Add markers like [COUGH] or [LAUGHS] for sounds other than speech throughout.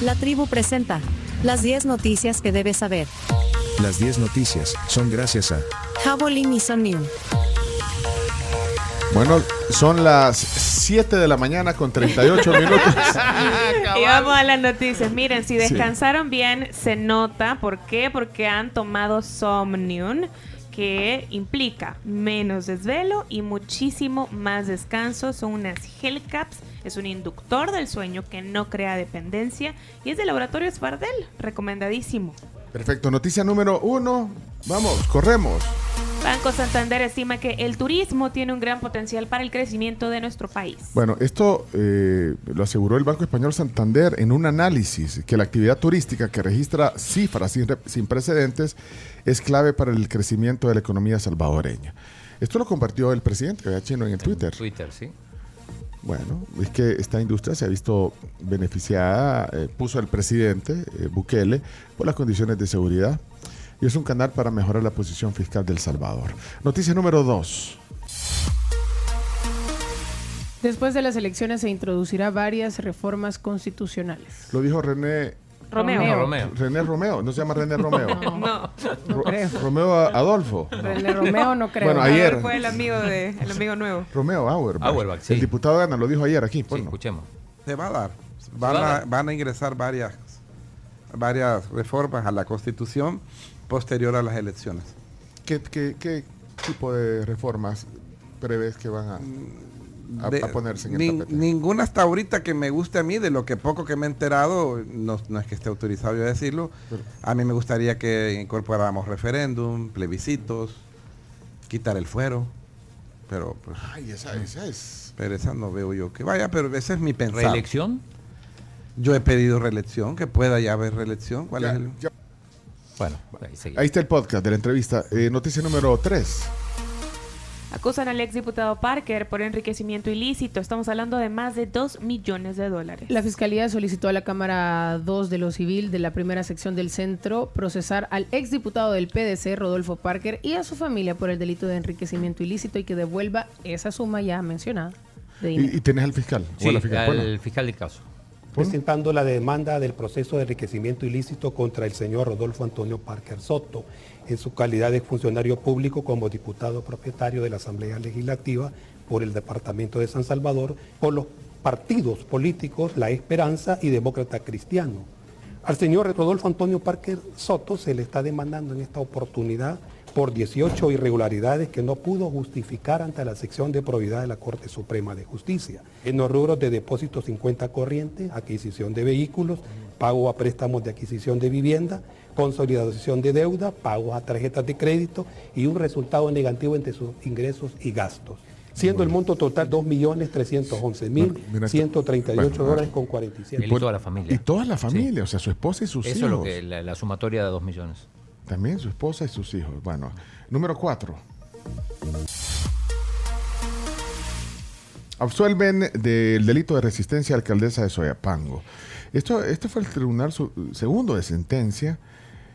La tribu presenta las 10 noticias que debes saber. Las 10 noticias son gracias a Javelin y Sonium. Bueno, son las 7 de la mañana con 38 [LAUGHS] minutos. [LAUGHS] Y vamos a las noticias. Miren, si descansaron bien, se nota. ¿Por qué? Porque han tomado Somnium, que implica menos desvelo y muchísimo más descanso. Son unas Hellcaps. Es un inductor del sueño que no crea dependencia y es de laboratorio Spardel. Recomendadísimo. Perfecto, noticia número uno. Vamos, corremos. Banco Santander estima que el turismo tiene un gran potencial para el crecimiento de nuestro país. Bueno, esto eh, lo aseguró el Banco Español Santander en un análisis que la actividad turística que registra cifras sin, re- sin precedentes es clave para el crecimiento de la economía salvadoreña. Esto lo compartió el presidente Gabriel Chino en el Twitter. Twitter, sí. Bueno, es que esta industria se ha visto beneficiada, eh, puso el presidente eh, Bukele, por las condiciones de seguridad y es un canal para mejorar la posición fiscal del Salvador. Noticia número dos. Después de las elecciones se introducirá varias reformas constitucionales. Lo dijo René, Romeo. René Romeo, no se llama René [LAUGHS] Romeo. No, Ro- creo. Romeo Adolfo. René Romeo no creo. Bueno, ayer. fue el amigo, de, el amigo nuevo. Romeo Auerbach. Auerbach, sí. El diputado Gana lo dijo ayer aquí. Sí, ponlo. escuchemos. Se va a dar. Van va a a, dar. van a ingresar varias, varias reformas a la Constitución posterior a las elecciones. ¿Qué, qué- qué tipo de reformas prevés que van a, a- De- a ponerse en el nin- tapete? ninguna hasta ahorita que me guste a mí, de lo que poco que me he enterado, no, no es que esté autorizado yo a decirlo, Pero- a mí me gustaría que incorporáramos referéndum, plebiscitos, quitar el fuero, pero pues, Ay, esa, esa es... pero esa no veo yo que vaya, pero ese es mi pensar. ¿Reelección? Yo he pedido reelección, que pueda ya haber reelección. ¿Cuál Ya- es el...? ya- Bueno, ahí está el podcast de la entrevista. Eh, noticia número 3. Acusan al exdiputado Parker por enriquecimiento ilícito. Estamos hablando de más de 2 millones de dólares. La Fiscalía solicitó a la Cámara 2 de lo Civil de la primera sección del centro procesar al exdiputado del PDC, Rodolfo Parker, y a su familia por el delito de enriquecimiento ilícito y que devuelva esa suma ya mencionada de. Y, y tenés al fiscal. o a Sí, la fiscal. Bueno, al fiscal del caso. Presentando la demanda del proceso de enriquecimiento ilícito contra el señor Rodolfo Antonio Parker Soto, en su calidad de funcionario público como diputado propietario de la Asamblea Legislativa por el Departamento de San Salvador, por los partidos políticos La Esperanza y Demócrata Cristiano. Al señor Rodolfo Antonio Parker Soto se le está demandando en esta oportunidad por 18 irregularidades que no pudo justificar ante la sección de probidad de la Corte Suprema de Justicia. En los rubros de depósito 50 corriente, adquisición de vehículos, pago a préstamos de adquisición de vivienda, consolidación de deuda, pago a tarjetas de crédito y un resultado negativo entre sus ingresos y gastos. Siendo el monto total 2.311.138 Bueno, dólares con 47. Él y toda la familia. Y toda la familia, o sea, su esposa y sus Eso hijos. es lo que la, la sumatoria de 2 millones. También su esposa y sus hijos. Bueno, número 4. Absuelven del delito de resistencia a alcaldesa de Soyapango. Esto, este fue el tribunal su- segundo de sentencia.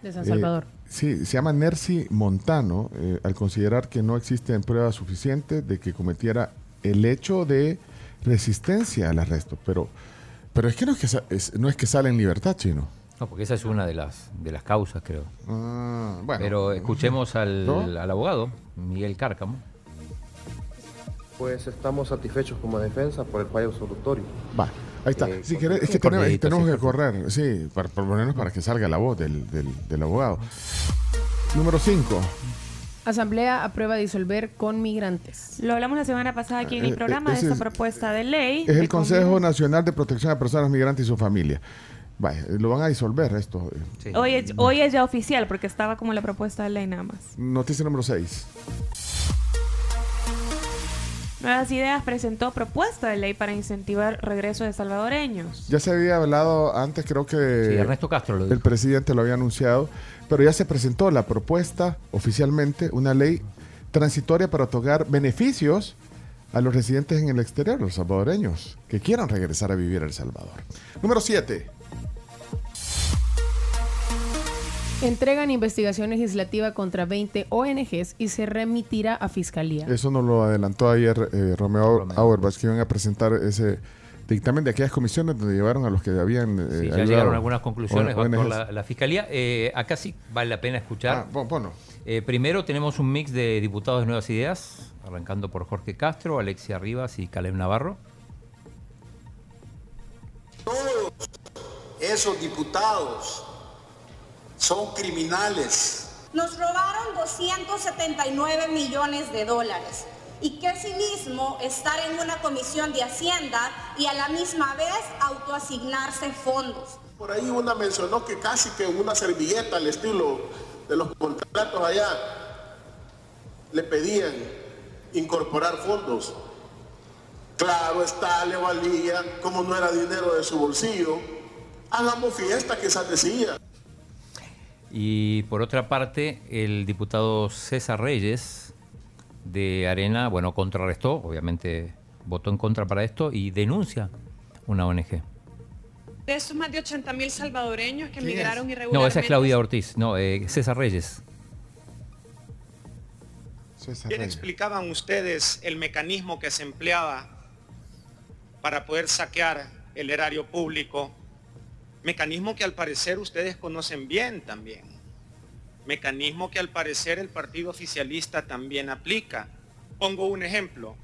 De San Eh, Salvador. sí, se llama Nercy Montano, eh, al considerar que no existen pruebas suficientes de que cometiera el hecho de resistencia al arresto. Pero, pero es que no es que, es- no es que sale en libertad, chino. No, porque esa es una de las, de las causas, creo. Ah, bueno. Pero escuchemos al, ¿No? al abogado, Miguel Cárcamo. Pues estamos satisfechos como defensa por el fallo absolutorio. Va, ahí está. Eh, si querés, es que un tenemos, corridito, tenemos sí, que correr, sí, para, por lo menos para que salga la voz del, del, del abogado. Número 5. Asamblea aprueba disolver con migrantes. Lo hablamos la semana pasada aquí en Eh, el programa de esta es- propuesta de ley. Es el que Consejo Nacional de Protección a Personas Migrantes y su familia. Vaya, lo van a disolver esto. eh. Sí. Hoy es, hoy es ya oficial porque estaba como la propuesta de ley nada más. Noticia número 6. Nuevas Ideas presentó propuesta de ley para incentivar regreso de salvadoreños. Ya se había hablado antes, creo que Sí, Ernesto Castro lo el dijo. presidente lo había anunciado, pero ya se presentó la propuesta oficialmente, una ley transitoria para otorgar beneficios a los residentes en el exterior, los salvadoreños, que quieran regresar a vivir a El Salvador. Número 7. Entregan investigación legislativa contra 20 ONGs y se remitirá a fiscalía. Eso nos lo adelantó ayer eh, Romeo Romeo. Auerbach, que iban a presentar ese Dictamen de aquellas comisiones donde llevaron a los que habían. eh, Sí, ya ayudado. llegaron algunas conclusiones, ONGs. la, la fiscalía. Eh, acá sí vale la pena escuchar. Ah, pon- ponlo. Eh, primero tenemos un mix de diputados de Nuevas Ideas, arrancando por Jorge Castro, Alexia Rivas y Caleb Navarro. Todos esos diputados son criminales. Nos robaron 279 millones de dólares. Y qué cinismo estar en una comisión de Hacienda y a la misma vez autoasignarse fondos. Por ahí una mencionó que casi que una servilleta al estilo de los contratos allá le pedían incorporar fondos. Claro está, le valía, como no era dinero de su bolsillo. Hagamos fiesta, quizás decía. Y por otra parte, el diputado César Reyes de Arena, bueno, contrarrestó, obviamente votó en contra para esto y denuncia una ONG. De estos más de 80 mil salvadoreños que migraron No, irregularmente. esa es Claudia Ortiz, no, eh, César Reyes. Bien explicaban ustedes el mecanismo que se empleaba para poder saquear el erario público, mecanismo que al parecer ustedes conocen bien también, mecanismo que al parecer el partido oficialista también aplica. Pongo un ejemplo,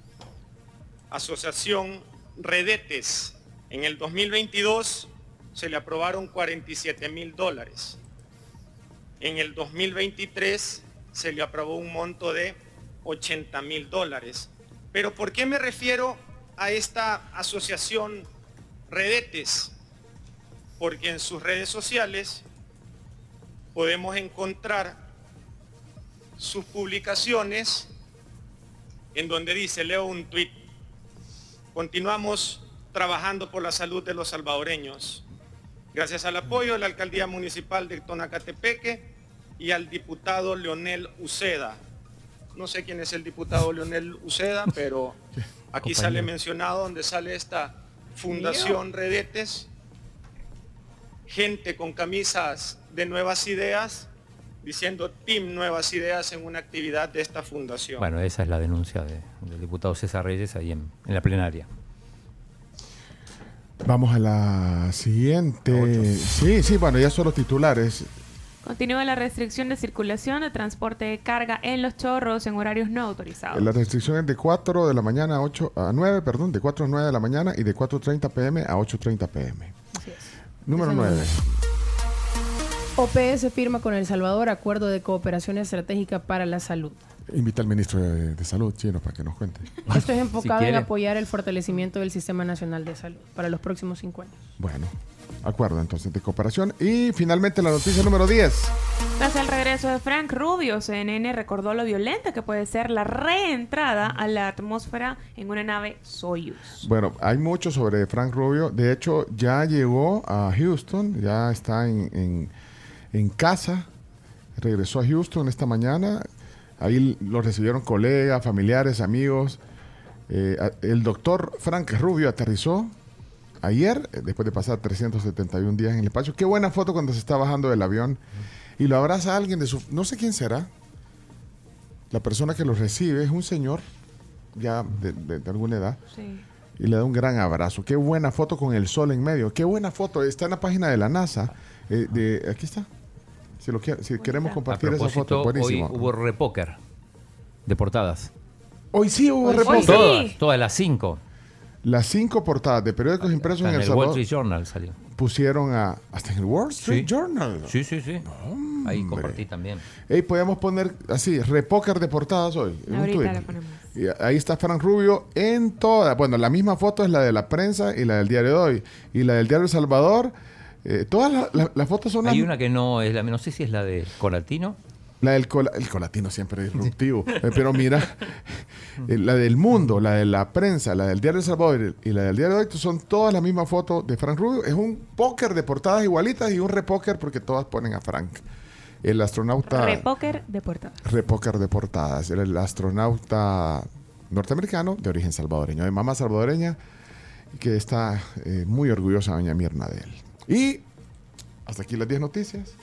Asociación Redetes, en el 2022 se le aprobaron 47 mil dólares. En el 2023 se le aprobó un monto de 80 mil dólares. Pero ¿por qué me refiero a esta asociación Redetes? Porque en sus redes sociales podemos encontrar sus publicaciones en donde dice, leo un tuit, continuamos trabajando por la salud de los salvadoreños. Gracias al apoyo de la Alcaldía Municipal de Tonacatepeque y al diputado Leonel Uceda. No sé quién es el diputado Leonel Uceda, pero [LAUGHS] aquí sale mencionado donde sale esta Fundación Redetes, gente con camisas de nuevas ideas, diciendo Team Nuevas Ideas en una actividad de esta fundación. Bueno, esa es la denuncia de- del diputado César Reyes ahí en, en la plenaria. Vamos a la siguiente. Sí, sí, bueno, ya son los titulares. Continúa la restricción de circulación de transporte de carga en los chorros en horarios no autorizados. La restricción es de 4 de la mañana a 8 a 9, perdón, de 4 a 9 de la mañana y de 4.30 pm a 8.30 pm. Número Ese 9. OPS firma con El Salvador acuerdo de cooperación estratégica para la salud. Invita al ministro de, de Salud chino para que nos cuente. [LAUGHS] Esto es enfocado en apoyar el fortalecimiento del Sistema Nacional de Salud para los próximos cinco años. Bueno, acuerdo entonces de cooperación. Y finalmente la noticia número 10. Tras el regreso de Frank Rubio, CNN recordó lo violenta que puede ser la reentrada a la atmósfera en una nave Soyuz. Bueno, hay mucho sobre Frank Rubio. De hecho, ya llegó a Houston, ya está en, en- en casa. Regresó a Houston esta mañana. Ahí lo recibieron colegas, familiares, amigos. Eh, el doctor Frank Rubio aterrizó ayer, eh, después de pasar 371 días en el espacio. Qué buena foto cuando se está bajando del avión y lo abraza alguien de su... No sé quién será. La persona que lo recibe es un señor ya de- de- de alguna edad Sí. y le da un gran abrazo. Qué buena foto con el sol en medio. Qué buena foto. Está en la página de la NASA. eh, de, aquí está. Si, lo quiere- si queremos compartir esa foto, propósito, hoy buenísimo. hubo repóker de portadas. Hoy sí hubo repóker. Todas, todas las cinco. Las cinco portadas de periódicos impresos en en El el Wall Street Journal salió. pusieron a... Hasta en el Wall Street Sí. Journal. Sí, sí, sí. Ahí compartí también. Ey, podemos poner así, repóker de portadas hoy. Ahorita la ponemos. Y ahí está Frank Rubio en todas. Bueno, la misma foto es la de la prensa y la del diario de hoy. Y la del diario El Salvador. Eh, todas la- la- las fotos son las Hay una que no es la, no sé si es la de Colatino. La del cola- el colatino siempre es disruptivo. Eh, pero mira, eh, la del mundo, la de la prensa, la del diario El Salvador y la del diario de hoy son todas la misma foto de Frank Rubio. Es un póker de portadas igualitas y un repóker porque todas ponen a Frank. El astronauta. Repóker de portada. Repóker de portadas. El, el astronauta norteamericano de origen salvadoreño, de mamá salvadoreña, que está eh, muy orgullosa doña Mirna de él. Y hasta aquí las 10 noticias.